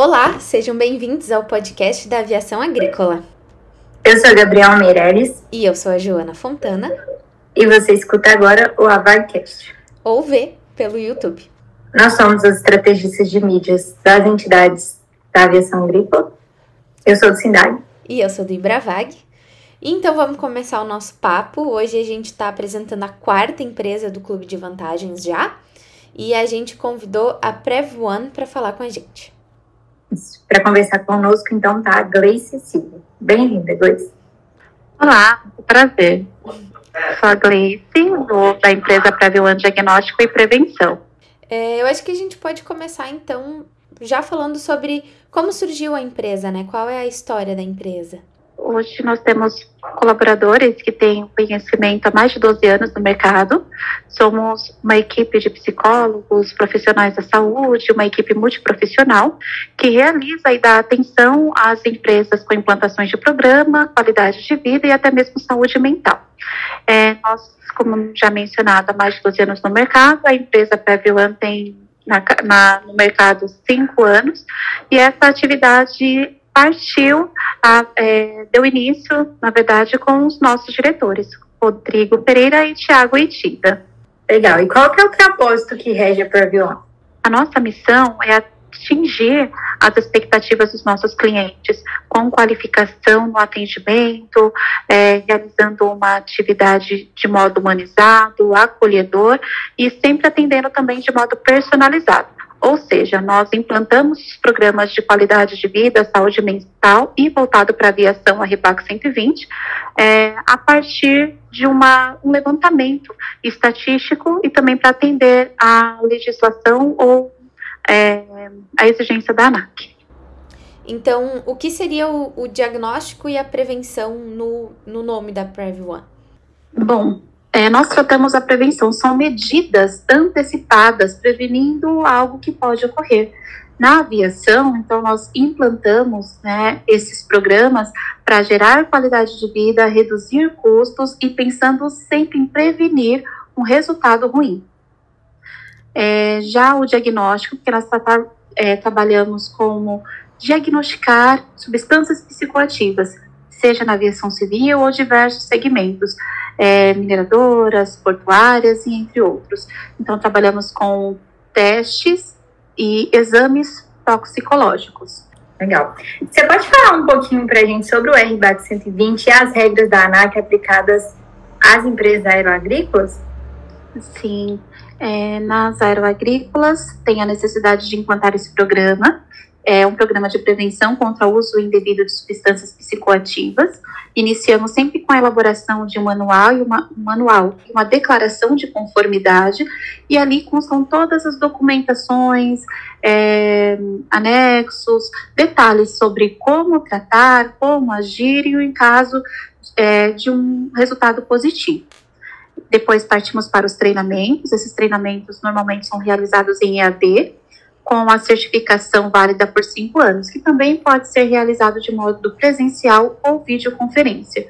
Olá, sejam bem-vindos ao podcast da Aviação Agrícola. Eu sou a Gabriela Meirelles. E eu sou a Joana Fontana. E você escuta agora o Avagcast. Ou vê pelo YouTube. Nós somos as estrategistas de mídias das entidades da aviação agrícola. Eu sou do Sindai. E eu sou do Ibravag. Então vamos começar o nosso papo. Hoje a gente está apresentando a quarta empresa do Clube de Vantagens já. E a gente convidou a Prev One para falar com a gente. Para conversar conosco, então, tá a Gleice Silva. Bem-vinda, Gleice. Olá, prazer. Sou a Gleice, da empresa Prev One Diagnóstico e Prevenção. É, eu acho que a gente pode começar, então, já falando sobre como surgiu a empresa, né? Qual é a história da empresa? Hoje nós temos colaboradores que têm conhecimento há mais de 12 anos no mercado. Somos uma equipe de psicólogos, profissionais da saúde, uma equipe multiprofissional que realiza e dá atenção às empresas com implantações de programa, qualidade de vida e até mesmo saúde mental. É, nós, como já mencionado, há mais de 12 anos no mercado, a empresa Previlan tem na, na, no mercado cinco anos e essa atividade partiu, a, é, deu início, na verdade, com os nossos diretores, Rodrigo Pereira e Tiago Itida. Legal. E qual que é o propósito que rege a Previon? A nossa missão é atingir as expectativas dos nossos clientes com qualificação no atendimento, é, realizando uma atividade de modo humanizado, acolhedor e sempre atendendo também de modo personalizado. Ou seja, nós implantamos programas de qualidade de vida, saúde mental e voltado para a aviação, a REPAC 120, é, a partir de uma, um levantamento estatístico e também para atender a legislação ou é, a exigência da ANAC. Então, o que seria o, o diagnóstico e a prevenção no, no nome da Prev One? Bom, é, nós tratamos a prevenção, são medidas antecipadas prevenindo algo que pode ocorrer. Na aviação, então, nós implantamos né, esses programas para gerar qualidade de vida, reduzir custos e pensando sempre em prevenir um resultado ruim. É, já o diagnóstico, que nós é, trabalhamos como diagnosticar substâncias psicoativas, seja na aviação civil ou diversos segmentos é, mineradoras, portuárias e entre outros. Então, trabalhamos com testes e exames toxicológicos. Legal. Você pode falar um pouquinho para a gente sobre o RBAC 120 e as regras da ANAC aplicadas às empresas aeroagrícolas? Sim. É, nas aeroagrícolas, tem a necessidade de implantar esse programa é um programa de prevenção contra o uso indevido de substâncias psicoativas. Iniciamos sempre com a elaboração de um manual e uma um manual, uma declaração de conformidade, e ali constam todas as documentações, é, anexos, detalhes sobre como tratar, como agir e em caso é, de um resultado positivo. Depois partimos para os treinamentos. Esses treinamentos normalmente são realizados em EAD, com a certificação válida por cinco anos, que também pode ser realizado de modo presencial ou videoconferência.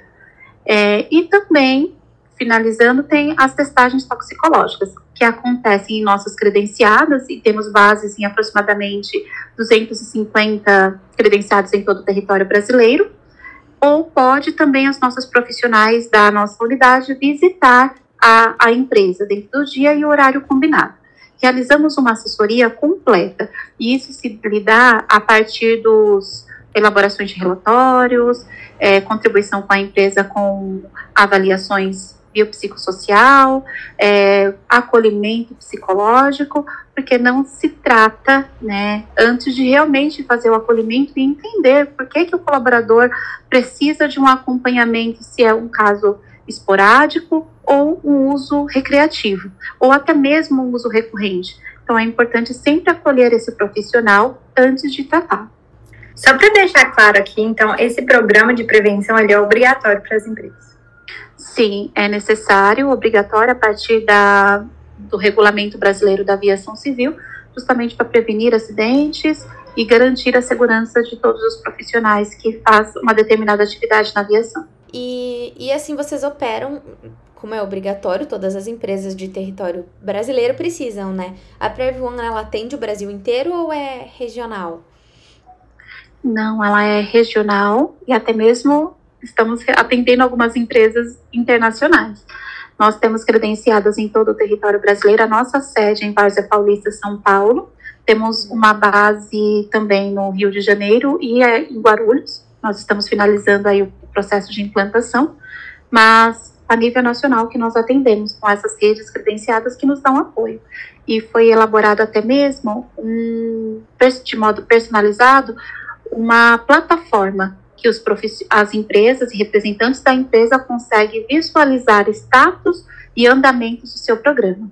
É, e também, finalizando, tem as testagens toxicológicas, que acontecem em nossas credenciadas, e temos bases em aproximadamente 250 credenciados em todo o território brasileiro, ou pode também os nossos profissionais da nossa unidade visitar a, a empresa dentro do dia e horário combinado realizamos uma assessoria completa, e isso se dá a partir dos elaborações de relatórios, é, contribuição com a empresa com avaliações biopsicossocial, é, acolhimento psicológico, porque não se trata, né, antes de realmente fazer o acolhimento e entender por que, que o colaborador precisa de um acompanhamento, se é um caso esporádico ou um uso recreativo, ou até mesmo um uso recorrente. Então, é importante sempre acolher esse profissional antes de tratar. Só para deixar claro aqui, então, esse programa de prevenção é obrigatório para as empresas? Sim, é necessário, obrigatório a partir da, do Regulamento Brasileiro da Aviação Civil, justamente para prevenir acidentes e garantir a segurança de todos os profissionais que fazem uma determinada atividade na aviação. E, e assim vocês operam, como é obrigatório, todas as empresas de território brasileiro precisam, né? A Prev One, ela atende o Brasil inteiro ou é regional? Não, ela é regional e até mesmo estamos atendendo algumas empresas internacionais. Nós temos credenciadas em todo o território brasileiro. A nossa sede em Várzea Paulista, São Paulo. Temos uma base também no Rio de Janeiro e é em Guarulhos. Nós estamos finalizando aí o processo de implantação, mas a nível nacional que nós atendemos com essas redes credenciadas que nos dão apoio. E foi elaborado até mesmo, um, de modo personalizado, uma plataforma que os as empresas e representantes da empresa conseguem visualizar status e andamentos do seu programa.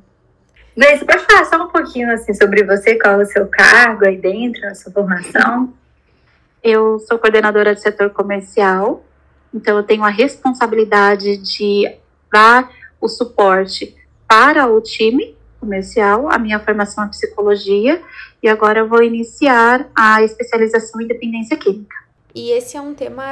Você pode falar só um pouquinho assim sobre você, qual é o seu cargo aí dentro, a sua formação? Eu sou coordenadora de setor comercial, então eu tenho a responsabilidade de dar o suporte para o time comercial, a minha formação é psicologia e agora eu vou iniciar a especialização em dependência química. E esse é um tema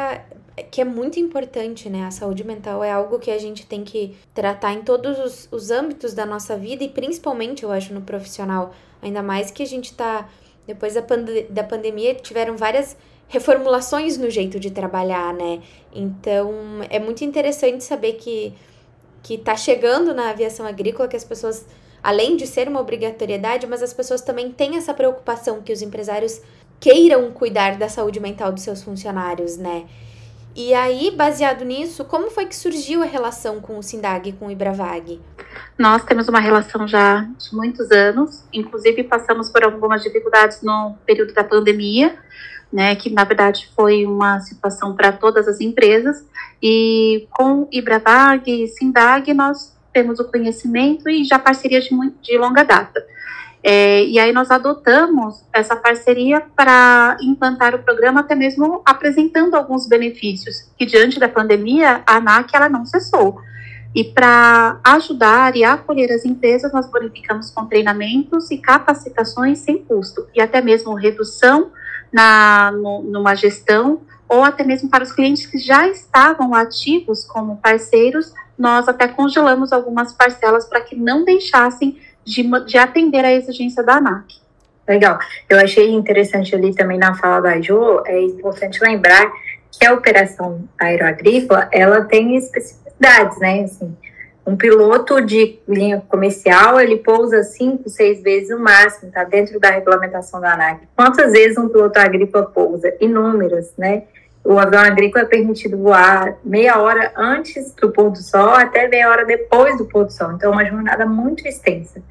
que é muito importante, né? A saúde mental é algo que a gente tem que tratar em todos os, os âmbitos da nossa vida e principalmente, eu acho, no profissional. Ainda mais que a gente tá. Depois da, da pandemia, tiveram várias reformulações no jeito de trabalhar, né? Então, é muito interessante saber que, que tá chegando na aviação agrícola que as pessoas, além de ser uma obrigatoriedade, mas as pessoas também têm essa preocupação que os empresários queiram cuidar da saúde mental dos seus funcionários, né? E aí, baseado nisso, como foi que surgiu a relação com o Sindag e com o Ibravag? Nós temos uma relação já de muitos anos, inclusive passamos por algumas dificuldades no período da pandemia, né, que na verdade foi uma situação para todas as empresas, e com Ibravag e Sindag nós temos o conhecimento e já parceria de, de longa data. É, e aí nós adotamos essa parceria para implantar o programa, até mesmo apresentando alguns benefícios, que diante da pandemia, a ANAC ela não cessou. E para ajudar e acolher as empresas, nós bonificamos com treinamentos e capacitações sem custo, e até mesmo redução na, no, numa gestão, ou até mesmo para os clientes que já estavam ativos como parceiros, nós até congelamos algumas parcelas para que não deixassem de, de atender a exigência da ANAC. Legal. Eu achei interessante ali também na fala da Jo, é importante lembrar que a operação aeroagrícola, ela tem especificidades, né? Assim, um piloto de linha comercial, ele pousa cinco, seis vezes o máximo, tá dentro da regulamentação da ANAC. Quantas vezes um piloto agrícola pousa? Inúmeras, né? O avião agrícola é permitido voar meia hora antes do pôr do sol até meia hora depois do pôr do sol. Então, é uma jornada muito extensa.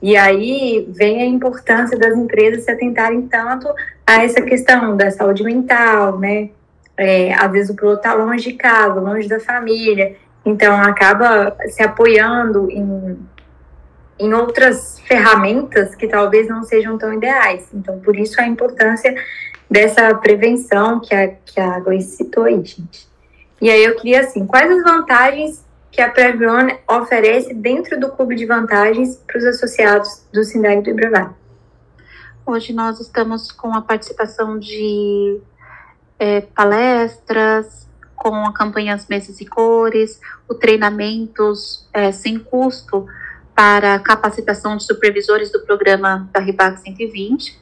E aí vem a importância das empresas se atentarem tanto a essa questão da saúde mental, né? É, às vezes o piloto está longe de casa, longe da família, então acaba se apoiando em, em outras ferramentas que talvez não sejam tão ideais. Então, por isso a importância dessa prevenção que a, que a Gleice citou aí, gente. E aí eu queria, assim, quais as vantagens que a Previon oferece dentro do clube de vantagens para os associados do Sindag do Ibravar? Hoje nós estamos com a participação de é, palestras, com a campanha As Mesas e Cores, o treinamentos é, sem custo para capacitação de supervisores do programa da RIBAC 120,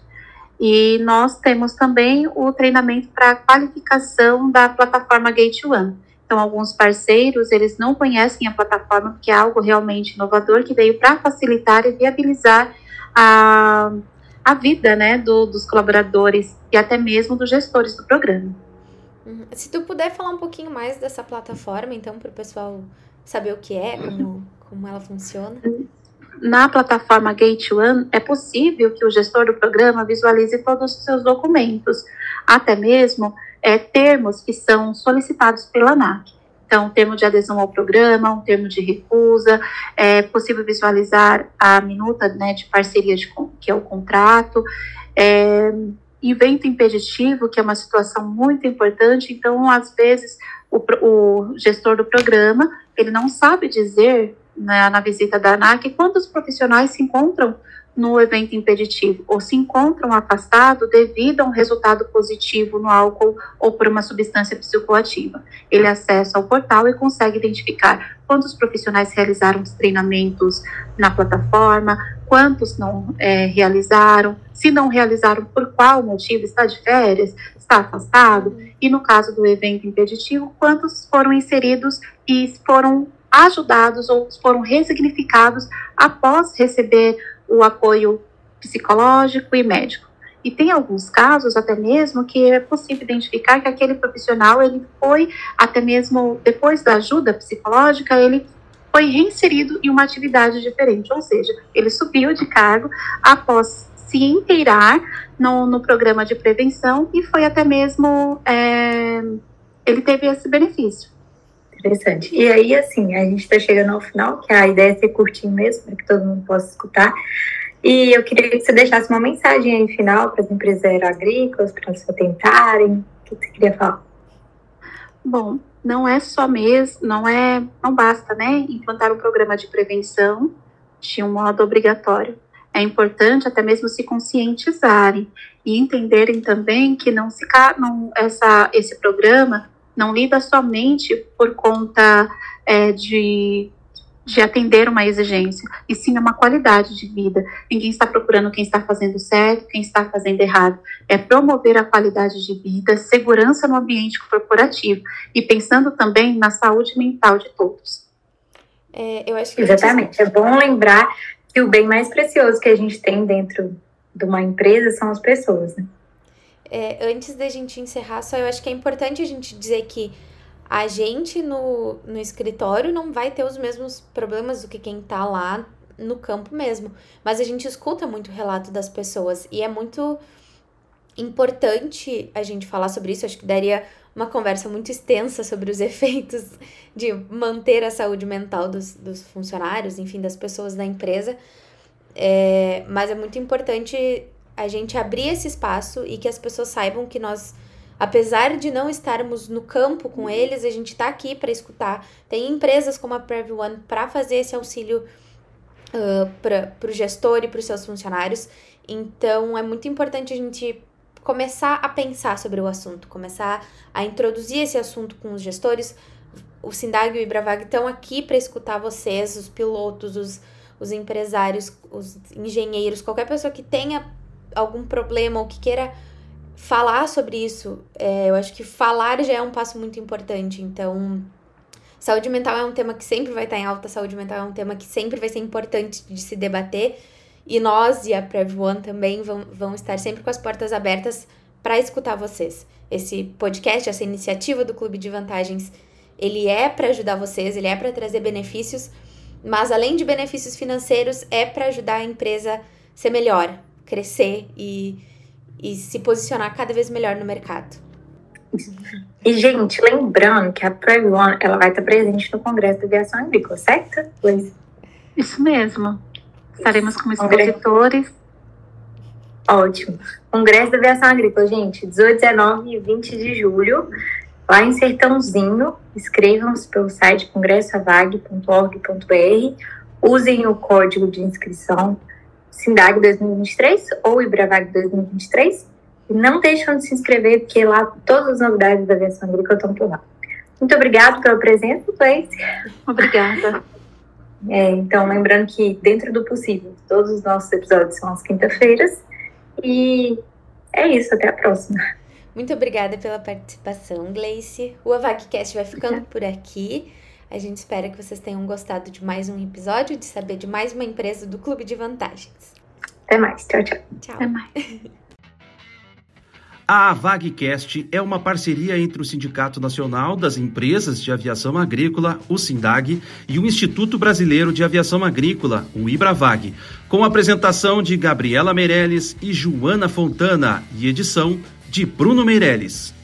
e nós temos também o treinamento para qualificação da plataforma Gate One. Então, alguns parceiros, eles não conhecem a plataforma, porque é algo realmente inovador, que veio para facilitar e viabilizar a, a vida né, do, dos colaboradores e até mesmo dos gestores do programa. Uhum. Se tu puder falar um pouquinho mais dessa plataforma, então, para o pessoal saber o que é, como, como ela funciona. Na plataforma Gate One, é possível que o gestor do programa visualize todos os seus documentos, até mesmo é, termos que são solicitados pela ANAC. Então, termo de adesão ao programa, um termo de recusa, é possível visualizar a minuta né, de parceria, de, que é o contrato, é, evento impeditivo, que é uma situação muito importante. Então, às vezes, o, o gestor do programa, ele não sabe dizer né, na visita da ANAC, quantos profissionais se encontram no evento impeditivo ou se encontram afastados devido a um resultado positivo no álcool ou por uma substância psicoativa. Ele acessa ao portal e consegue identificar quantos profissionais realizaram os treinamentos na plataforma, quantos não é, realizaram, se não realizaram, por qual motivo, está de férias, está afastado, e no caso do evento impeditivo, quantos foram inseridos e foram ajudados ou foram resignificados após receber o apoio psicológico e médico. E tem alguns casos até mesmo que é possível identificar que aquele profissional ele foi até mesmo depois da ajuda psicológica ele foi reinserido em uma atividade diferente, ou seja, ele subiu de cargo após se inteirar no, no programa de prevenção e foi até mesmo é, ele teve esse benefício. Interessante. E aí, assim, a gente está chegando ao final, que a ideia é ser curtinho mesmo, para que todo mundo possa escutar. E eu queria que você deixasse uma mensagem aí final para as empresas agroagrícolas, para elas tentarem. O que você queria falar? Bom, não é só mesmo, não é, não basta, né, implantar um programa de prevenção de um modo obrigatório. É importante até mesmo se conscientizarem e entenderem também que não se não, essa, esse programa não lida somente por conta é, de de atender uma exigência, e sim uma qualidade de vida. Ninguém está procurando quem está fazendo certo, quem está fazendo errado. É promover a qualidade de vida, segurança no ambiente corporativo e pensando também na saúde mental de todos. É, eu acho que Exatamente. É bom lembrar que o bem mais precioso que a gente tem dentro de uma empresa são as pessoas, né? É, antes da gente encerrar, só eu acho que é importante a gente dizer que a gente no, no escritório não vai ter os mesmos problemas do que quem tá lá no campo mesmo. Mas a gente escuta muito relato das pessoas e é muito importante a gente falar sobre isso. Acho que daria uma conversa muito extensa sobre os efeitos de manter a saúde mental dos, dos funcionários, enfim, das pessoas da empresa. É, mas é muito importante a gente abrir esse espaço e que as pessoas saibam que nós Apesar de não estarmos no campo com eles, a gente está aqui para escutar. Tem empresas como a Prev One para fazer esse auxílio uh, para o gestor e para os seus funcionários. Então, é muito importante a gente começar a pensar sobre o assunto, começar a introduzir esse assunto com os gestores. O Sindag e o Ibravag estão aqui para escutar vocês, os pilotos, os, os empresários, os engenheiros, qualquer pessoa que tenha algum problema ou que queira falar sobre isso, é, eu acho que falar já é um passo muito importante. Então, saúde mental é um tema que sempre vai estar em alta, saúde mental é um tema que sempre vai ser importante de se debater. E nós e a Prev One também vão, vão estar sempre com as portas abertas para escutar vocês. Esse podcast, essa iniciativa do Clube de Vantagens, ele é para ajudar vocês, ele é para trazer benefícios, mas além de benefícios financeiros, é para ajudar a empresa ser melhor, crescer e e se posicionar cada vez melhor no mercado. E, gente, lembrando que a Prairie One ela vai estar presente no Congresso de Aviação Agrícola, certo, Luiz? Isso mesmo. Estaremos como expositores. Ótimo. Congresso de Aviação Agrícola, gente, 18, 19 e 20 de julho, lá em Sertãozinho. Inscrevam-se pelo site congressoavag.org.br. Usem o código de inscrição Sindag 2023 ou Ibravag 2023. E não deixam de se inscrever, porque lá todas as novidades da aviação agrícola estão por lá. Muito obrigado pela presença, Gleice. Obrigada. É, então, lembrando que, dentro do possível, todos os nossos episódios são às quinta-feiras. E é isso, até a próxima. Muito obrigada pela participação, Gleice. O AvagCast vai ficando por aqui. A gente espera que vocês tenham gostado de mais um episódio, de saber de mais uma empresa do Clube de Vantagens. Até mais. Tchau, tchau. Tchau. Até mais. A VagCast é uma parceria entre o Sindicato Nacional das Empresas de Aviação Agrícola, o SINDAG, e o Instituto Brasileiro de Aviação Agrícola, o IBRAVAG, com apresentação de Gabriela Meirelles e Joana Fontana e edição de Bruno Meirelles.